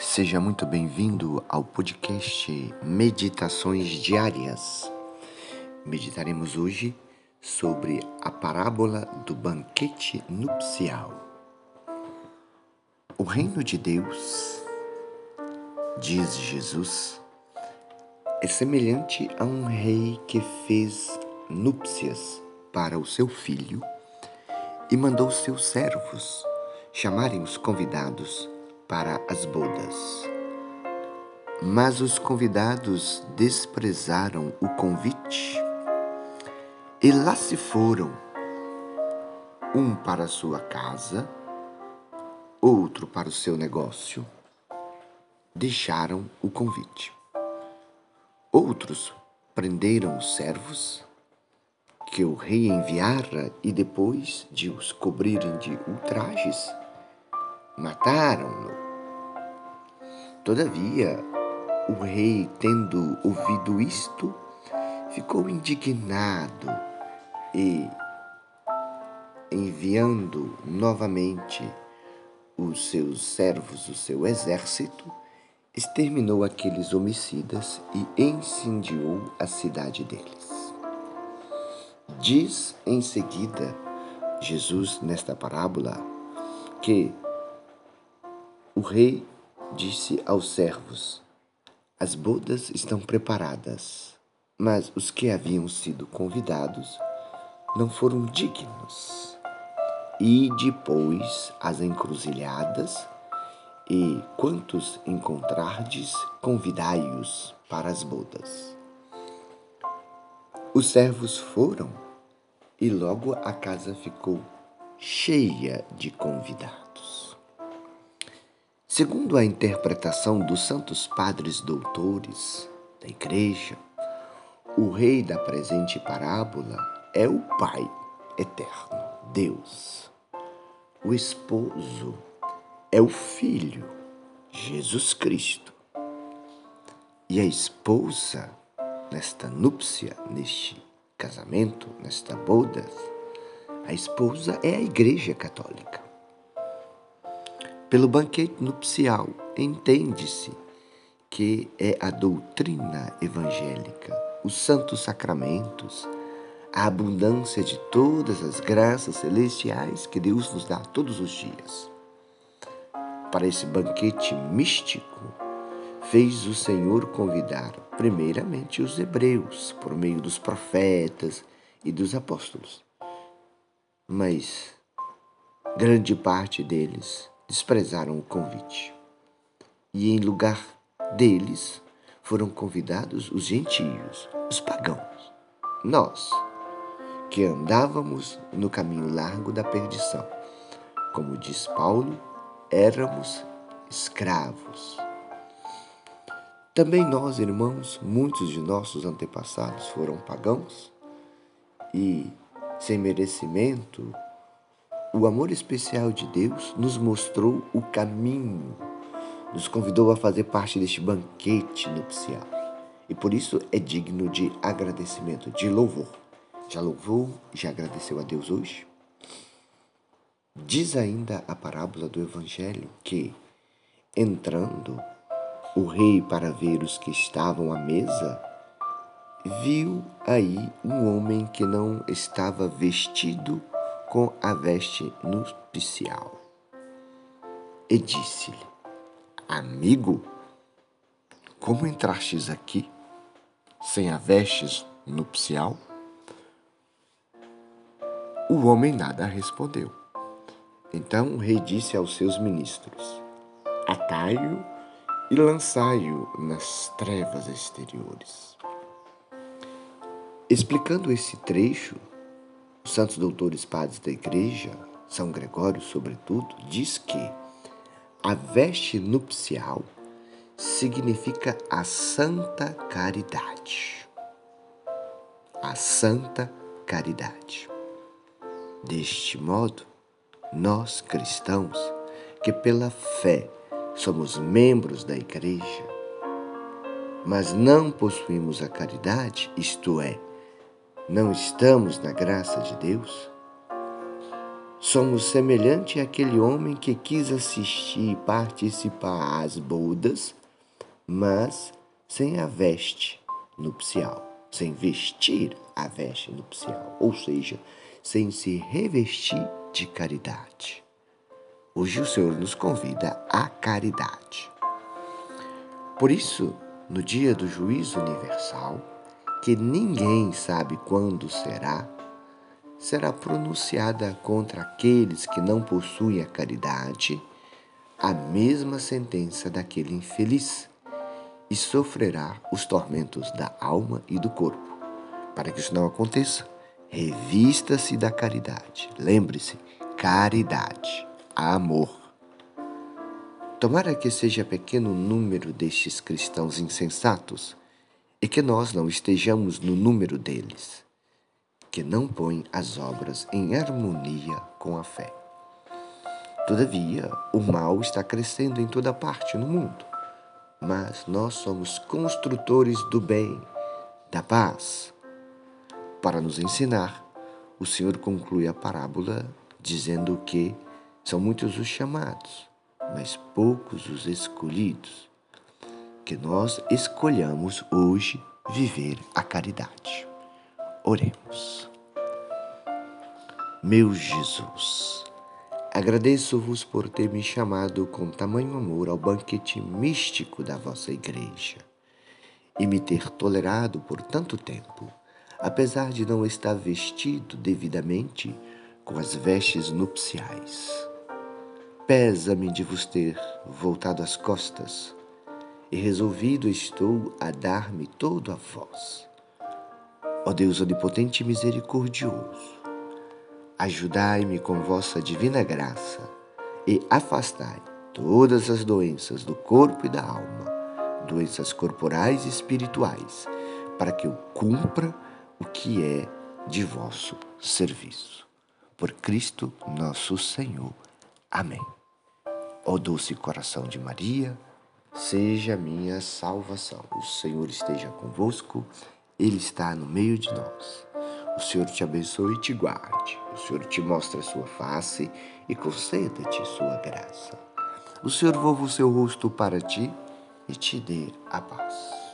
Seja muito bem-vindo ao podcast Meditações Diárias. Meditaremos hoje sobre a parábola do banquete nupcial. O reino de Deus, diz Jesus, é semelhante a um rei que fez núpcias para o seu filho e mandou seus servos chamarem os convidados para as bodas. Mas os convidados desprezaram o convite e lá se foram, um para sua casa, outro para o seu negócio. Deixaram o convite. Outros prenderam os servos que o rei enviara e depois de os cobrirem de ultrajes, mataram-no. Todavia, o rei, tendo ouvido isto, ficou indignado e, enviando novamente os seus servos, o seu exército, exterminou aqueles homicidas e incendiou a cidade deles. Diz em seguida Jesus nesta parábola que o rei disse aos servos: As bodas estão preparadas, mas os que haviam sido convidados não foram dignos. E depois as encruzilhadas, e quantos encontrardes, convidai-os para as bodas. Os servos foram, e logo a casa ficou cheia de convidados. Segundo a interpretação dos santos padres doutores da Igreja, o rei da presente parábola é o Pai eterno, Deus. O esposo é o Filho, Jesus Cristo. E a esposa, nesta núpcia, neste casamento, nesta boda, a esposa é a Igreja Católica. Pelo banquete nupcial, entende-se que é a doutrina evangélica, os santos sacramentos, a abundância de todas as graças celestiais que Deus nos dá todos os dias. Para esse banquete místico, fez o Senhor convidar primeiramente os hebreus, por meio dos profetas e dos apóstolos. Mas grande parte deles desprezaram o convite. E em lugar deles foram convidados os gentios, os pagãos, nós, que andávamos no caminho largo da perdição. Como diz Paulo, éramos escravos. Também nós, irmãos, muitos de nossos antepassados foram pagãos e, sem merecimento, o amor especial de Deus nos mostrou o caminho, nos convidou a fazer parte deste banquete nupcial. E por isso é digno de agradecimento, de louvor. Já louvou, já agradeceu a Deus hoje? Diz ainda a parábola do Evangelho que, entrando o rei para ver os que estavam à mesa, viu aí um homem que não estava vestido com a veste nupcial. E disse-lhe: Amigo, como entrastes aqui sem a veste nupcial? O homem nada respondeu. Então o rei disse aos seus ministros: Atai-o e lançai-o nas trevas exteriores. Explicando esse trecho, os santos doutores padres da igreja, São Gregório, sobretudo, diz que a veste nupcial significa a santa caridade. A santa caridade. Deste modo, nós cristãos, que pela fé somos membros da igreja, mas não possuímos a caridade, isto é, não estamos na graça de Deus? Somos semelhante àquele homem que quis assistir e participar às bodas, mas sem a veste nupcial, sem vestir a veste nupcial, ou seja, sem se revestir de caridade. Hoje o Senhor nos convida à caridade. Por isso, no dia do juízo universal, que ninguém sabe quando será, será pronunciada contra aqueles que não possuem a caridade a mesma sentença daquele infeliz e sofrerá os tormentos da alma e do corpo. Para que isso não aconteça, revista-se da caridade. Lembre-se, caridade, amor. Tomara que seja pequeno número destes cristãos insensatos e que nós não estejamos no número deles, que não põem as obras em harmonia com a fé. Todavia, o mal está crescendo em toda parte no mundo mas nós somos construtores do bem, da paz. Para nos ensinar, o Senhor conclui a parábola dizendo que são muitos os chamados, mas poucos os escolhidos. Que nós escolhamos hoje viver a caridade. Oremos. Meu Jesus, Agradeço-vos por ter me chamado com tamanho amor ao banquete místico da vossa igreja e me ter tolerado por tanto tempo, apesar de não estar vestido devidamente com as vestes nupciais. Pesa-me de vos ter voltado as costas e resolvido estou a dar-me todo a vós. Ó Deus onipotente e misericordioso, Ajudai-me com vossa divina graça e afastai todas as doenças do corpo e da alma, doenças corporais e espirituais, para que eu cumpra o que é de vosso serviço. Por Cristo nosso Senhor. Amém. Ó doce coração de Maria, seja minha salvação. O Senhor esteja convosco, Ele está no meio de nós. O Senhor te abençoe e te guarde. O Senhor te mostre a sua face e conceda-te sua graça. O Senhor volva o seu rosto para ti e te dê a paz.